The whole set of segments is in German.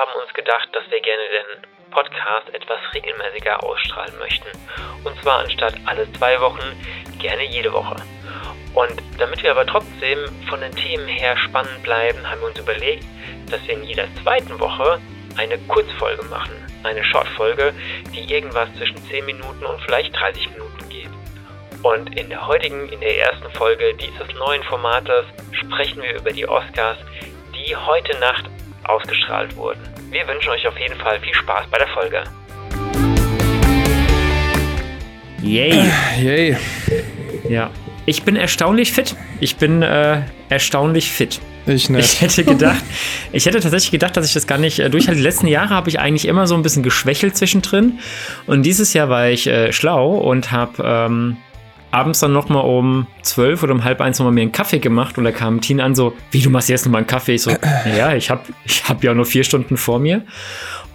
haben uns gedacht, dass wir gerne den Podcast etwas regelmäßiger ausstrahlen möchten. Und zwar anstatt alle zwei Wochen, gerne jede Woche. Und damit wir aber trotzdem von den Themen her spannend bleiben, haben wir uns überlegt, dass wir in jeder zweiten Woche eine Kurzfolge machen. Eine Shortfolge, die irgendwas zwischen 10 Minuten und vielleicht 30 Minuten geht. Und in der heutigen, in der ersten Folge dieses neuen Formates sprechen wir über die Oscars, die heute Nacht ausgestrahlt wurden. Wir wünschen euch auf jeden Fall viel Spaß bei der Folge. Yay. Yay. Ja. Ich bin erstaunlich fit. Ich bin äh, erstaunlich fit. Ich nicht. Ich hätte gedacht, ich hätte tatsächlich gedacht, dass ich das gar nicht äh, durchhalte. Die letzten Jahre habe ich eigentlich immer so ein bisschen geschwächelt zwischendrin. Und dieses Jahr war ich äh, schlau und habe ähm, abends dann nochmal um zwölf oder um halb eins nochmal mir einen Kaffee gemacht. Und da kam Teen an so, wie, du machst jetzt nochmal einen Kaffee? Ich so, naja, ich habe ich hab ja nur vier Stunden vor mir.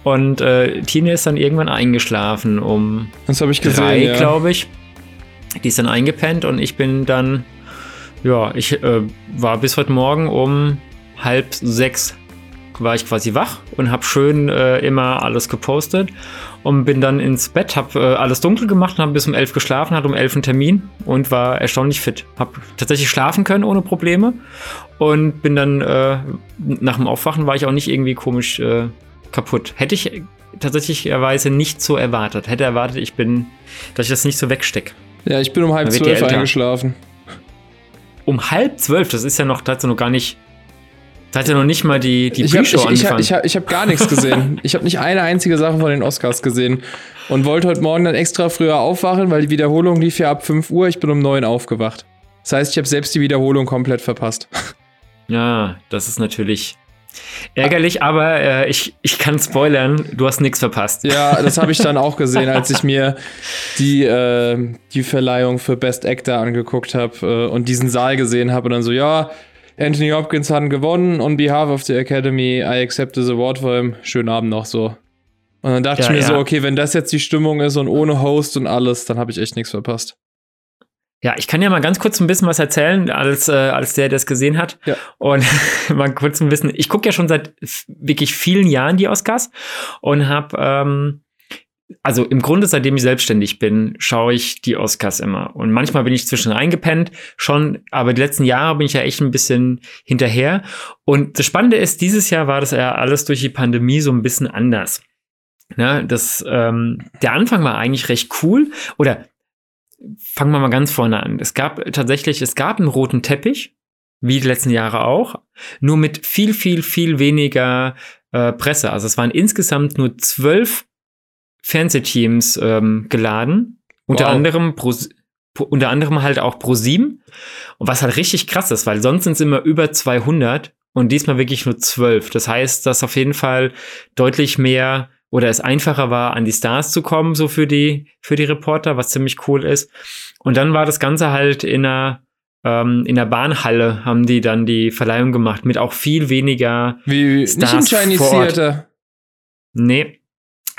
Und äh, Tine ist dann irgendwann eingeschlafen um Das ich gesehen, drei, ja. glaube ich. Die ist dann eingepennt und ich bin dann, ja, ich äh, war bis heute Morgen um halb sechs war ich quasi wach und habe schön äh, immer alles gepostet und bin dann ins Bett, habe äh, alles dunkel gemacht und habe bis um elf geschlafen, hatte um elf einen Termin und war erstaunlich fit. Habe tatsächlich schlafen können ohne Probleme und bin dann äh, nach dem Aufwachen war ich auch nicht irgendwie komisch äh, kaputt. Hätte ich tatsächlicherweise nicht so erwartet. Hätte erwartet, ich bin, dass ich das nicht so wegstecke. Ja, ich bin um halb zwölf eingeschlafen. Um halb zwölf, das ist ja noch, da hat sie noch gar nicht, da hat ja noch nicht mal die, die ich habe Pre-Show ich, ich, angefangen. ich, hab- ich hab gar nichts gesehen. ich habe nicht eine einzige Sache von den Oscars gesehen. Und wollte heute Morgen dann extra früher aufwachen, weil die Wiederholung lief ja ab 5 Uhr. Ich bin um 9 aufgewacht. Das heißt, ich habe selbst die Wiederholung komplett verpasst. ja, das ist natürlich ärgerlich, aber äh, ich, ich kann spoilern, du hast nichts verpasst. Ja, das habe ich dann auch gesehen, als ich mir die, äh, die Verleihung für Best Actor angeguckt habe äh, und diesen Saal gesehen habe und dann so, ja, Anthony Hopkins hat gewonnen. On behalf of the Academy, I accept this award for him. Schönen Abend noch so. Und dann dachte Ja, ich mir ja. so, okay, wenn das jetzt die Stimmung ist und ohne Host und alles, dann habe ich echt nichts verpasst. Ja, ich kann ja mal ganz kurz ein bisschen was erzählen, als, äh, als der, der es gesehen hat. Ja. Und mal kurz ein bisschen, ich gucke ja schon seit wirklich vielen Jahren die Oscars und habe, ähm, also im Grunde, seitdem ich selbstständig bin, schaue ich die Oscars immer. Und manchmal bin ich zwischen eingepennt, schon, aber die letzten Jahre bin ich ja echt ein bisschen hinterher. Und das Spannende ist, dieses Jahr war das ja alles durch die Pandemie so ein bisschen anders. Ne, das, ähm, der Anfang war eigentlich recht cool. Oder fangen wir mal ganz vorne an. Es gab tatsächlich, es gab einen roten Teppich, wie die letzten Jahre auch, nur mit viel, viel, viel weniger äh, Presse. Also es waren insgesamt nur zwölf Fernsehteams ähm, geladen, unter Wow. anderem pro, unter anderem halt auch pro 7 und was halt richtig krass ist, weil sonst sind es immer über 200 und diesmal wirklich nur 12. Das heißt, dass auf jeden Fall deutlich mehr oder es einfacher war, an die Stars zu kommen, so für die, für die Reporter, was ziemlich cool ist. Und dann war das Ganze halt in einer, ähm, in der Bahnhalle haben die dann die Verleihung gemacht, mit auch viel weniger, Wie, nicht im Stars Chinese. Theater. nee,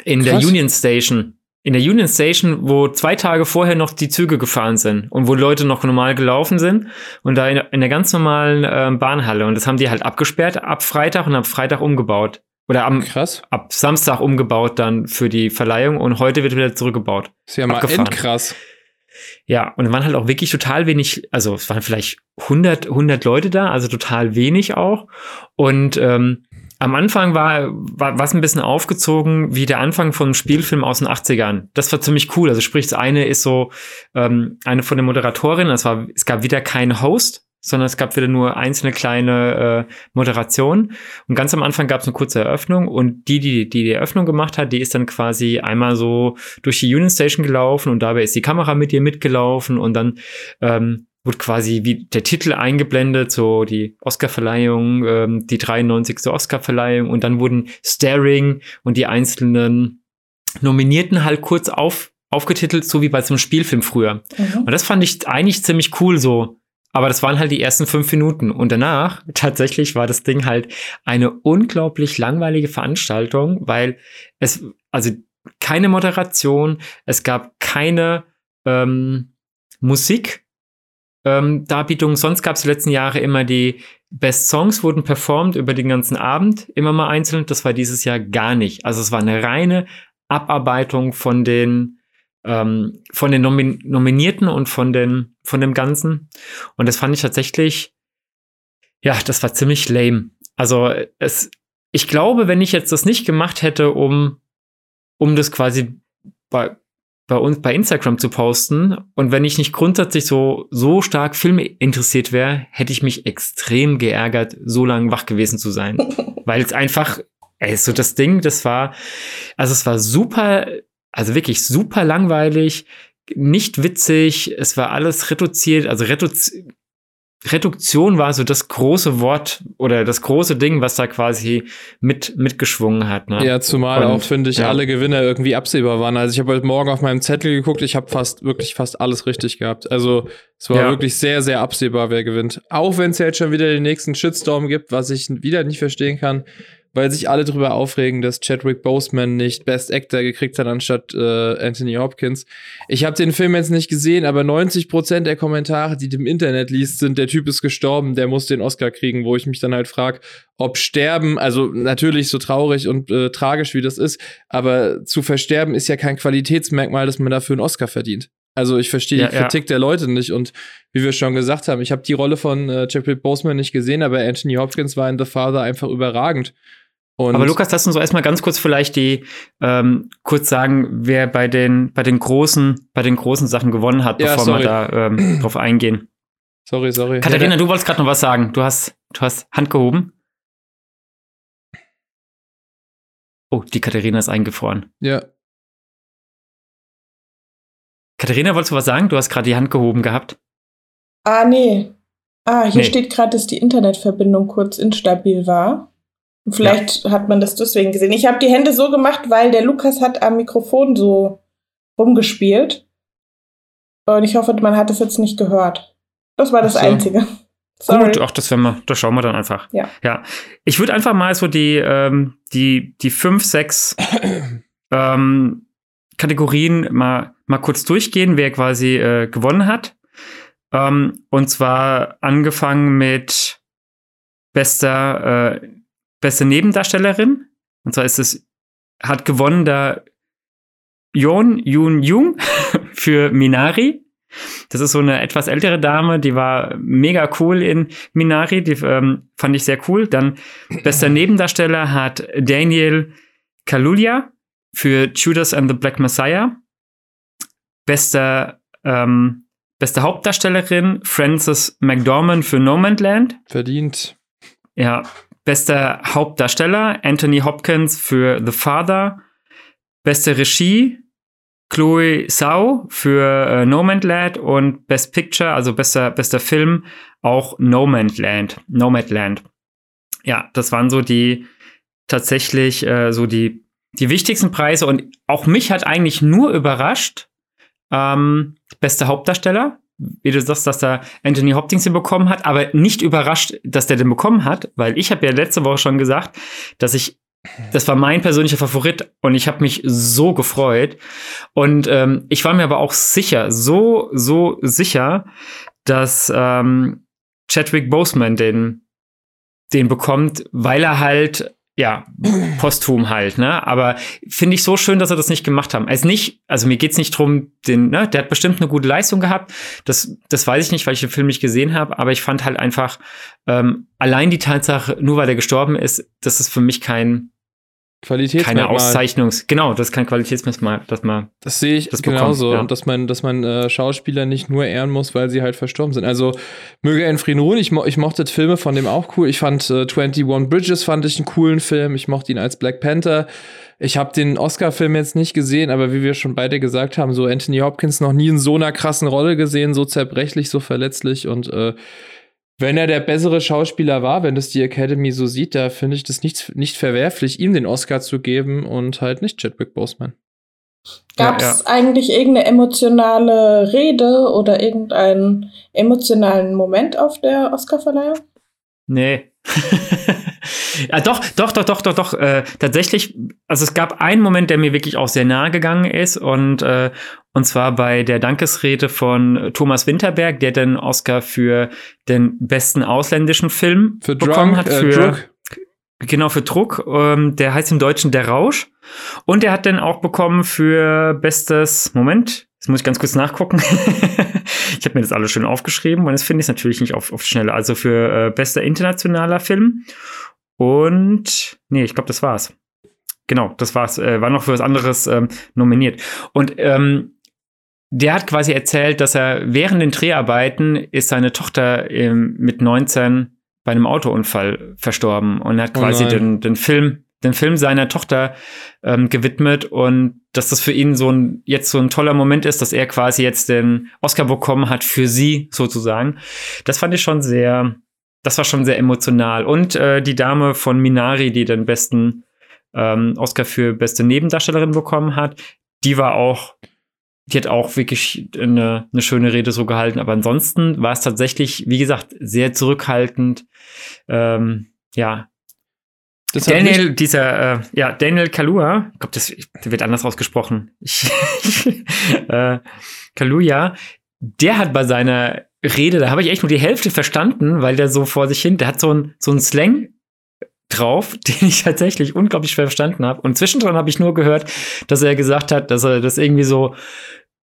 in Krass. der Union Station. In der Union Station, wo zwei Tage vorher noch die Züge gefahren sind und wo Leute noch normal gelaufen sind und da in, in der ganz normalen ähm, Bahnhalle. Und das haben die halt abgesperrt ab Freitag und ab Freitag umgebaut. Oder am, Krass. ab Samstag umgebaut dann für die Verleihung und heute wird wieder zurückgebaut. Ist ja mal endkrass. Ja, und es waren halt auch wirklich total wenig, also es waren vielleicht 100, 100 Leute da, also total wenig auch. Und ähm, am Anfang war, war was ein bisschen aufgezogen wie der Anfang von einem Spielfilm aus den 80ern. Das war ziemlich cool. Also sprich, das eine ist so, ähm, eine von den Moderatorinnen, das war, es gab wieder keinen Host, sondern es gab wieder nur einzelne kleine äh, Moderationen. Und ganz am Anfang gab es eine kurze Eröffnung und die, die, die die Eröffnung gemacht hat, die ist dann quasi einmal so durch die Union Station gelaufen und dabei ist die Kamera mit ihr mitgelaufen und dann ähm, wurde quasi wie der Titel eingeblendet, so die Oscarverleihung, ähm, die 93. Oscarverleihung und dann wurden Staring und die einzelnen Nominierten halt kurz auf, aufgetitelt, so wie bei so einem Spielfilm früher. Und das fand ich eigentlich ziemlich cool so. Aber das waren halt die ersten fünf Minuten. Und danach, tatsächlich, war das Ding halt eine unglaublich langweilige Veranstaltung, weil es, also keine Moderation, es gab keine ähm, Musik. Ähm, Darbietung. Sonst gab es die letzten Jahre immer die Best Songs wurden performt über den ganzen Abend, immer mal einzeln. Das war dieses Jahr gar nicht. Also es war eine reine Abarbeitung von den ähm, von den Nomin Nominierten und von den von dem Ganzen. Und das fand ich tatsächlich, ja, das war ziemlich lame. Also es, ich glaube, wenn ich jetzt das nicht gemacht hätte, um um das quasi bei bei uns bei Instagram zu posten. Und wenn ich nicht grundsätzlich so so stark Filme interessiert wäre, hätte ich mich extrem geärgert, so lange wach gewesen zu sein, weil es einfach ey, so das Ding, das war also es war super, also wirklich super langweilig, nicht witzig, es war alles reduziert, also reduziert Reduktion war so das große Wort oder das große Ding, was da quasi mit mitgeschwungen hat. Ne? Ja, zumal Und, auch, finde ich, ja. alle Gewinner irgendwie absehbar waren. Also ich habe heute Morgen auf meinem Zettel geguckt, ich habe fast, wirklich fast alles richtig gehabt. Also es war ja. wirklich sehr, sehr absehbar, wer gewinnt. Auch wenn es ja jetzt schon wieder den nächsten Shitstorm gibt, was ich wieder nicht verstehen kann weil sich alle darüber aufregen, dass Chadwick Boseman nicht Best Actor gekriegt hat anstatt äh, Anthony Hopkins. Ich habe den Film jetzt nicht gesehen, aber 90% der Kommentare, die du im Internet liest, sind, der Typ ist gestorben, der muss den Oscar kriegen, wo ich mich dann halt frage, ob Sterben, also natürlich so traurig und äh, tragisch wie das ist, aber zu versterben ist ja kein Qualitätsmerkmal, dass man dafür einen Oscar verdient. Also ich verstehe ja, die Kritik ja. der Leute nicht und wie wir schon gesagt haben, ich habe die Rolle von äh, Chadwick Boseman nicht gesehen, aber Anthony Hopkins war in The Father einfach überragend. Und Aber Lukas, lass uns so erstmal ganz kurz vielleicht die ähm, kurz sagen, wer bei den bei den großen bei den großen Sachen gewonnen hat, ja, bevor sorry. wir da ähm, drauf eingehen. Sorry, sorry. Katharina, du wolltest gerade noch was sagen. Du hast du hast Hand gehoben. Oh, die Katharina ist eingefroren. Ja. Katharina, wolltest du was sagen? Du hast gerade die Hand gehoben gehabt. Ah, nee. Ah, hier nee. steht gerade, dass die Internetverbindung kurz instabil war. Vielleicht ja. hat man das deswegen gesehen. Ich habe die Hände so gemacht, weil der Lukas hat am Mikrofon so rumgespielt. Und ich hoffe, man hat es jetzt nicht gehört. Das war das so. Einzige. Sorry. Gut, ach, das, wir, das schauen wir dann einfach. Ja. ja. Ich würde einfach mal so die, ähm, die, die fünf, sechs ähm, Kategorien mal, mal kurz durchgehen, wer quasi äh, gewonnen hat. Ähm, und zwar angefangen mit bester äh, beste Nebendarstellerin. Und zwar ist es, hat gewonnen da Yon Yoon Jung für Minari. Das ist so eine etwas ältere Dame, die war mega cool in Minari, die ähm, fand ich sehr cool. Dann bester Nebendarsteller hat Daniel Kaluuya für Judas and the Black Messiah. Bester, ähm, beste Hauptdarstellerin Frances McDormand für No Man's Land. Verdient. Ja, Bester Hauptdarsteller Anthony Hopkins für The Father. Beste Regie Chloe Sau für äh, Nomadland und Best Picture, also bester, bester Film, auch Nomadland. Nomadland. Ja, das waren so die tatsächlich äh, so die, die wichtigsten Preise und auch mich hat eigentlich nur überrascht, ähm, bester Hauptdarsteller wie du sagst, dass da Anthony Hopkins den bekommen hat, aber nicht überrascht, dass der den bekommen hat, weil ich habe ja letzte Woche schon gesagt, dass ich das war mein persönlicher Favorit und ich habe mich so gefreut. Und ähm, ich war mir aber auch sicher, so, so sicher, dass ähm, Chadwick Boseman den, den bekommt, weil er halt ja, posthum halt, ne? Aber finde ich so schön, dass er das nicht gemacht haben. Also nicht, also mir geht's nicht drum, den, ne, der hat bestimmt eine gute Leistung gehabt. Das, das weiß ich nicht, weil ich den Film nicht gesehen habe, aber ich fand halt einfach, ähm, allein die Tatsache, nur weil er gestorben ist, das ist für mich kein, Qualitätsmerkmal. Keine Auszeichnungs. Genau, das ist kein Qualitätsmerkmal, dass man. Das sehe ich das genauso. ja. Und dass man, dass man äh, Schauspieler nicht nur ehren muss, weil sie halt verstorben sind. Also möge er in Frieden ruhen. Ich, mo ich mochte Filme von dem auch cool. Ich fand äh, 21 Bridges fand ich einen coolen Film. Ich mochte ihn als Black Panther. Ich habe den Oscar-Film jetzt nicht gesehen, aber wie wir schon beide gesagt haben, so Anthony Hopkins noch nie in so einer krassen Rolle gesehen, so zerbrechlich, so verletzlich und äh, wenn er der bessere Schauspieler war, wenn das die Academy so sieht, da finde ich das nicht, nicht verwerflich, ihm den Oscar zu geben und halt nicht Chadwick Boseman. Gab es ja, ja. eigentlich irgendeine emotionale Rede oder irgendeinen emotionalen Moment auf der Oscarverleihung? Nee. Ja, doch, doch, doch, doch, doch, doch. Äh, tatsächlich, also es gab einen Moment, der mir wirklich auch sehr nahe gegangen ist und äh, und zwar bei der Dankesrede von Thomas Winterberg, der den Oscar für den besten ausländischen Film Für bekommen Drunk, hat. äh, Für, Druck. Genau, für Druck. Ähm, der heißt im Deutschen Der Rausch. Und er hat dann auch bekommen für bestes, Moment, jetzt muss ich ganz kurz nachgucken. ich habe mir das alles schön aufgeschrieben und das finde ich natürlich nicht auf, auf Schnelle. Also für äh, bester internationaler Film. Und, nee, ich glaube, das war's. Genau, das war's. Äh, war noch für was anderes ähm, nominiert. Und ähm, der hat quasi erzählt, dass er während den Dreharbeiten ist seine Tochter ähm, mit 19 bei einem Autounfall verstorben und hat Oh quasi nein. den, den Film den Film seiner Tochter ähm, gewidmet und dass das für ihn so ein jetzt so ein toller Moment ist, dass er quasi jetzt den Oscar bekommen hat für sie sozusagen. Das fand ich schon sehr, das war schon sehr emotional und äh, die Dame von Minari, die den besten ähm, Oscar für beste Nebendarstellerin bekommen hat, die war auch die hat auch wirklich eine, eine schöne Rede so gehalten, aber ansonsten war es tatsächlich, wie gesagt, sehr zurückhaltend. Ähm, ja, Das Daniel, dieser, äh, ja, Daniel Kalua, ich glaube, das wird anders ausgesprochen. Ich, äh, Kaluja, der hat bei seiner Rede, da habe ich echt nur die Hälfte verstanden, weil der so vor sich hin, der hat so ein, so ein Slang drauf, den ich tatsächlich unglaublich schwer verstanden habe. Und zwischendrin habe ich nur gehört, dass er gesagt hat, dass er das irgendwie so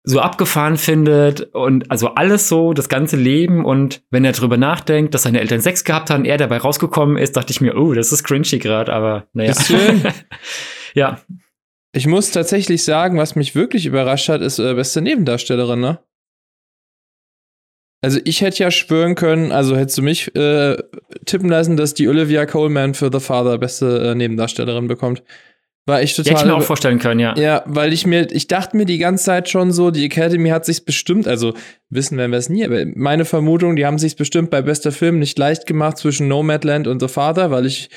so abgefahren findet und also alles so, das ganze Leben und wenn er drüber nachdenkt, dass seine Eltern Sex gehabt haben, er dabei rausgekommen ist, dachte ich mir, oh, das ist cringy gerade, aber naja. Bisschen. ja, Ich muss tatsächlich sagen, was mich wirklich überrascht hat, ist äh, beste Nebendarstellerin, ne? Also ich hätte ja schwören können, also hättest du mich äh, tippen lassen, dass die Olivia Coleman für The Father beste äh, Nebendarstellerin bekommt. War ich ja, hätte ich total. mir auch vorstellen können, ja. ja, weil ich mir, ich dachte mir die ganze Zeit schon so, die Academy hat sich's bestimmt, also wissen werden wir es nie, aber meine Vermutung, die haben sich's bestimmt bei bester Film nicht leicht gemacht zwischen Nomadland und The Father, weil ich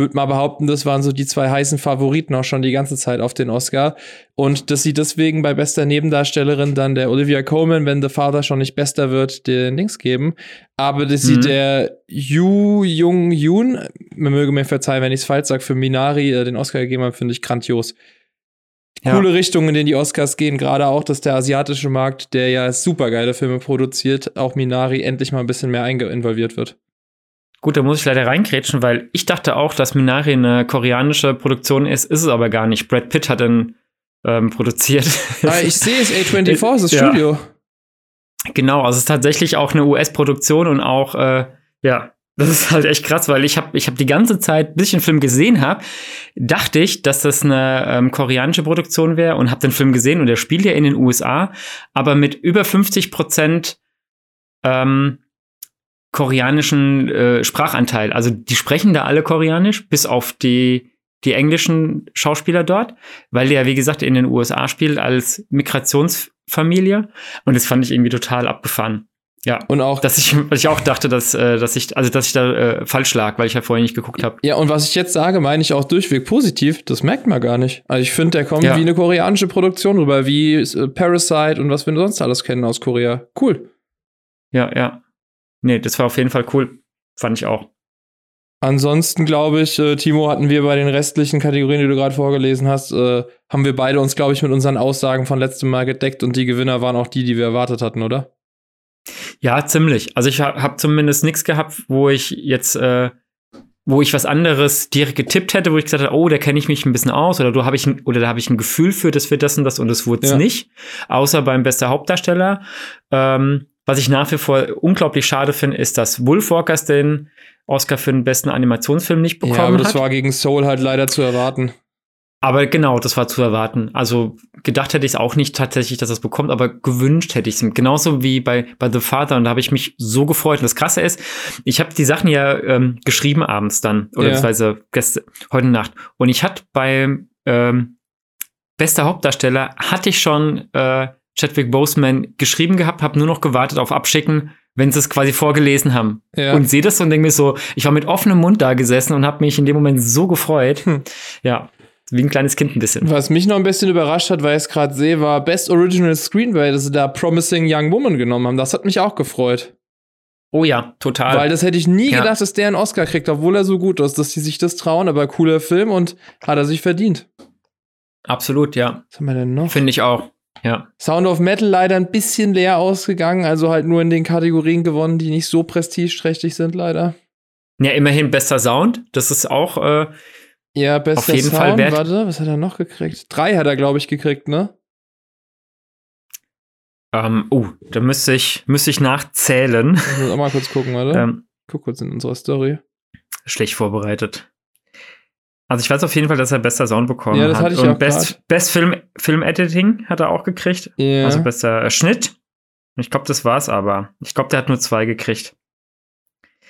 würde mal behaupten, das waren so die zwei heißen Favoriten auch schon die ganze Zeit auf den Oscar. Und dass sie deswegen bei bester Nebendarstellerin dann der Olivia Colman, wenn The Father schon nicht bester wird, den Links geben. Aber dass sie Mhm. der Yu Jung Yoon, man möge mir verzeihen, wenn ich es falsch sage, für Minari äh, den Oscar gegeben hat, finde ich grandios. Ja. Coole Richtung, in denen die Oscars gehen, gerade auch, dass der asiatische Markt, der ja super geile Filme produziert, auch Minari endlich mal ein bisschen mehr involviert wird. Gut, da muss ich leider reingrätschen, weil ich dachte auch, dass Minari eine koreanische Produktion ist, ist es aber gar nicht. Brad Pitt hat den ähm, produziert. Ah, ich sehe es, A24 ist das Ja. Studio. Genau, also es ist tatsächlich auch eine US-Produktion und auch, äh, ja, das ist halt echt krass, weil ich habe ich hab die ganze Zeit, bis ich den Film gesehen habe, dachte ich, dass das eine ähm, koreanische Produktion wäre und habe den Film gesehen und der spielt ja in den USA, aber mit über 50 Prozent ähm, koreanischen äh, Sprachanteil. Also die sprechen da alle koreanisch, bis auf die, die englischen Schauspieler dort, weil der, wie gesagt, in den USA spielt als Migrationsfamilie. Und das fand ich irgendwie total abgefahren. Ja. Und auch Dass ich, ich auch dachte, dass, äh, dass ich, also dass ich da äh, falsch lag, weil ich ja vorher nicht geguckt habe. Ja, und was ich jetzt sage, meine ich auch durchweg positiv. Das merkt man gar nicht. Also ich finde, der kommt Ja. wie eine koreanische Produktion rüber, wie äh, Parasite und was wir sonst alles kennen aus Korea. Cool. Ja, ja. Nee, das war auf jeden Fall cool. Fand ich auch. Ansonsten glaube ich, äh, Timo, hatten wir bei den restlichen Kategorien, die du gerade vorgelesen hast, äh, haben wir beide uns, glaube ich, mit unseren Aussagen von letztem Mal gedeckt und die Gewinner waren auch die, die wir erwartet hatten, oder? Ja, ziemlich. Also ich habe hab zumindest nichts gehabt, wo ich jetzt, äh, wo ich was anderes direkt getippt hätte, wo ich gesagt habe, oh, da kenne ich mich ein bisschen aus oder du habe ich ein, oder da habe ich ein Gefühl für, das wird das und das und das wurde es Ja. nicht. Außer beim bester Hauptdarsteller. Ähm, was ich nach wie vor unglaublich schade finde, ist, dass Wolfwalkers den Oscar für den besten Animationsfilm nicht bekommen ja, aber das hat. war gegen Soul halt leider zu erwarten. Aber genau, das war zu erwarten. Also gedacht hätte ich es auch nicht tatsächlich, dass er es bekommt, aber gewünscht hätte ich es ihm. Genauso wie bei, bei The Father. Und da habe ich mich so gefreut. Und das Krasse ist, ich habe die Sachen ja ähm, geschrieben abends dann, oder Ja. beziehungsweise gest- heute Nacht. Und ich hatte beim ähm, bester Hauptdarsteller, hatte ich schon äh, Chadwick Boseman geschrieben gehabt, habe nur noch gewartet auf Abschicken, wenn sie es quasi vorgelesen haben. Ja. Und sehe das und denke mir so, ich war mit offenem Mund da gesessen und habe mich in dem Moment so gefreut. Hm. Ja, wie ein kleines Kind ein bisschen. Was mich noch ein bisschen überrascht hat, weil ich es gerade sehe, war Best Original Screenplay, dass sie da Promising Young Woman genommen haben. Das hat mich auch gefreut. Oh ja, total. Weil das hätte ich nie Ja. gedacht, dass der einen Oscar kriegt, obwohl er so gut ist, dass die sich das trauen. Aber cooler Film und hat er sich verdient. Absolut, ja. Was haben wir denn noch? Finde ich auch. Ja. Sound of Metal leider ein bisschen leer ausgegangen, also halt nur in den Kategorien gewonnen, die nicht so prestigeträchtig sind, leider. Ja, immerhin bester Sound. Das ist auch, äh, Ja, bester Auf jeden Sound, Fall wert. Warte, was hat er noch gekriegt? Drei hat er, glaube ich, gekriegt, ne? ähm, oh, da müsste ich, müsste ich nachzählen. Ich muss auch mal kurz gucken, warte. ähm, Guck kurz in unserer Story. schlecht vorbereitet. Also ich weiß auf jeden Fall, dass er bester Sound bekommen Ja, das hat. hatte ich Und auch Best, Best Film, Film Editing hat er auch gekriegt. Ja. Also bester äh, Schnitt. Ich glaube, das war's aber. Ich glaube, der hat nur zwei gekriegt.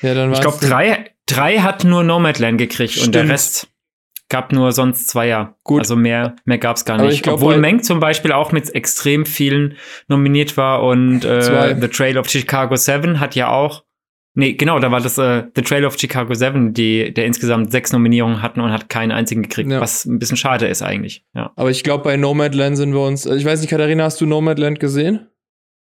ja, dann Ich war's glaube, drei, drei hat nur Nomadland gekriegt und der Stimmt. Rest gab nur sonst Zweier. Gut. Also mehr, mehr gab's gar Aber nicht. ich glaub, Obwohl Meng zum Beispiel auch mit extrem vielen nominiert war und äh, The Trail of Chicago 7 hat ja auch. Nee, genau, da war das äh, The Trail of Chicago 7, die, der insgesamt sechs Nominierungen hatten und hat keinen einzigen gekriegt, Ja. was ein bisschen schade ist eigentlich. Ja. Aber ich glaube, bei Nomadland sind wir uns. Ich weiß nicht, Katharina, hast du Nomadland gesehen?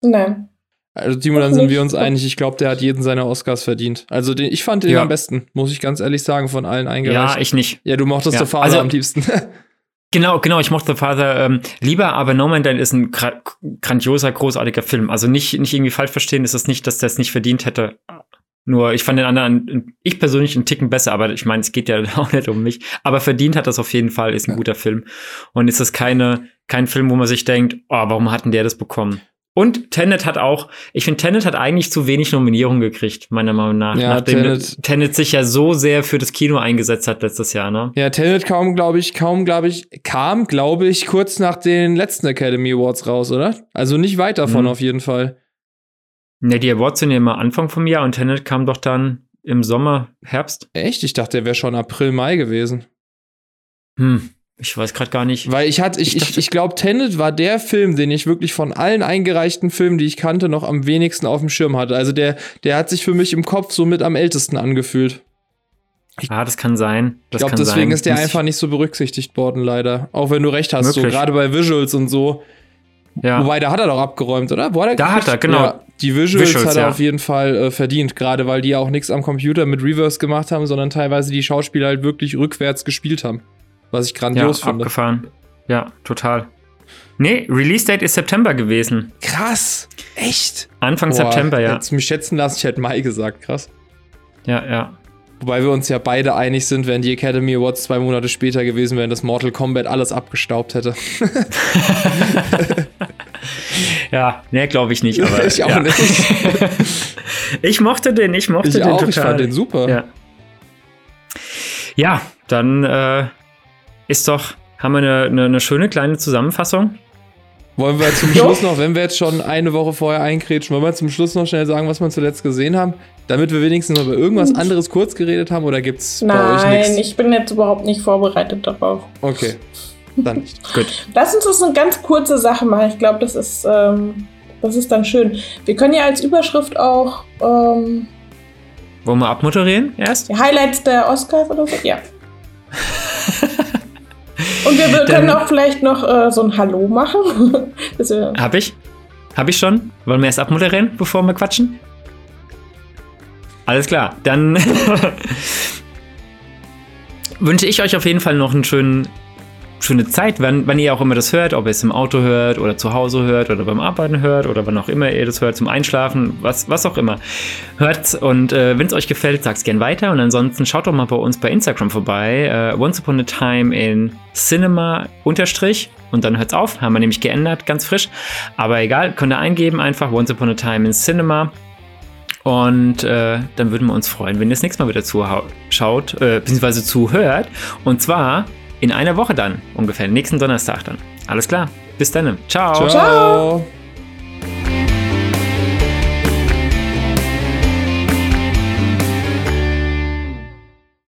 Nein. Also, Timo, dann sind wir uns einig. Ich glaube, der hat jeden seiner Oscars verdient. Also, den, ich fand den Ja. am besten, muss ich ganz ehrlich sagen, von allen eingereicht. ja, ich nicht. ja, du mochtest Ja, Father also- am liebsten. Genau, genau, ich mochte The Father ähm, lieber, aber No Man Land ist ein gra grandioser, großartiger Film. Also nicht, nicht irgendwie falsch verstehen, ist es nicht, dass der es nicht verdient hätte. Nur, ich fand den anderen, ich persönlich einen Ticken besser, aber ich meine, es geht ja auch nicht um mich. Aber verdient hat das auf jeden Fall, ist ein Ja. guter Film. Und ist das keine, kein Film, wo man sich denkt, oh, warum hat denn der das bekommen? Und Tenet hat auch, ich finde, Tenet hat eigentlich zu wenig Nominierungen gekriegt, meiner Meinung nach. Ja, nachdem Tenet- Tenet sich ja so sehr für das Kino eingesetzt hat letztes Jahr, ne? ja, Tenet kaum, glaube ich, kaum, glaube ich, kam, glaube ich, kurz nach den letzten Academy Awards raus, oder? Also nicht weit davon Mhm. auf jeden Fall. Ne, die Awards sind ja immer Anfang vom Jahr und Tenet kam doch dann im Sommer, Herbst. Echt? Ich dachte, der wäre schon April, Mai gewesen. Hm, ich weiß gerade gar nicht. Weil ich hatte, ich, Ich ich, ich glaube, Tenet war der Film, den ich wirklich von allen eingereichten Filmen, die ich kannte, noch am wenigsten auf dem Schirm hatte. Also der, der hat sich für mich im Kopf so mit am ältesten angefühlt. Ah, das kann sein. Ich Das glaube, kann deswegen sein. ist der Muss ich- einfach nicht so berücksichtigt worden, leider. Auch wenn du recht hast, so Möglich. gerade bei Visuals und so. Ja. Wobei, da hat er doch abgeräumt, oder? Wo hat er Da gekriegt? hat er, genau. Ja, die Visuals, Visuals, hat er ja. auf jeden Fall äh, verdient, gerade weil die auch nichts am Computer mit Reverse gemacht haben, sondern teilweise die Schauspieler halt wirklich rückwärts gespielt haben. Was ich ja, grandios finde. abgefahren. Ja, total. Nee, Release Date ist September gewesen. Krass! Echt? Anfang Boah, September, ja. Hättest mich schätzen lassen, ich hätte Mai gesagt, krass. Ja, ja. Wobei wir uns ja beide einig sind, wenn die Academy Awards zwei Monate später gewesen wären, dass Mortal Kombat alles abgestaubt hätte. Ja, nee, glaube ich nicht, aber. ich auch ja. nicht. Ich mochte den, ich mochte Ich den auch, total. ich fand den super. Ja. Ja, dann äh, ist doch, haben wir eine, eine, eine schöne kleine Zusammenfassung. Wollen wir zum. Schluss noch, wenn wir jetzt schon eine Woche vorher einkrätschen, wollen wir zum Schluss noch schnell sagen, was wir zuletzt gesehen haben? Damit wir wenigstens noch über irgendwas anderes kurz geredet haben oder gibt's bei euch Nein, nichts? ich bin jetzt überhaupt nicht vorbereitet darauf. Okay. Dann nicht. Gut. Lass uns das eine ganz kurze Sache machen. Ich glaube, das ist, ähm, das ist dann schön. Wir können ja als Überschrift auch ähm, Wollen wir abmoderieren erst? die Highlights der Oscars oder so. Ja. Und wir, wir können Dann- auch vielleicht noch äh, so ein Hallo machen. Hab ich? Hab ich schon? Wollen wir erst abmoderieren, bevor wir quatschen? Alles klar, dann wünsche ich euch auf jeden Fall noch einen schönen, schöne Zeit, wann, wann ihr auch immer das hört, ob ihr es im Auto hört oder zu Hause hört oder beim Arbeiten hört oder wann auch immer ihr das hört, zum Einschlafen, was, was auch immer. Hört's und äh, wenn es euch gefällt, sagt's gern weiter und ansonsten schaut doch mal bei uns bei Instagram vorbei, äh, Once Upon a Time in Cinema unterstrich und dann hört's auf, haben wir nämlich geändert, ganz frisch, aber egal, könnt ihr eingeben einfach Once Upon a Time in Cinema und äh, dann würden wir uns freuen, wenn ihr das nächste Mal wieder zuschaut, äh, beziehungsweise zuhört. Und zwar in einer Woche dann ungefähr, nächsten Donnerstag dann. Alles klar. Bis dann. Ciao. Ciao.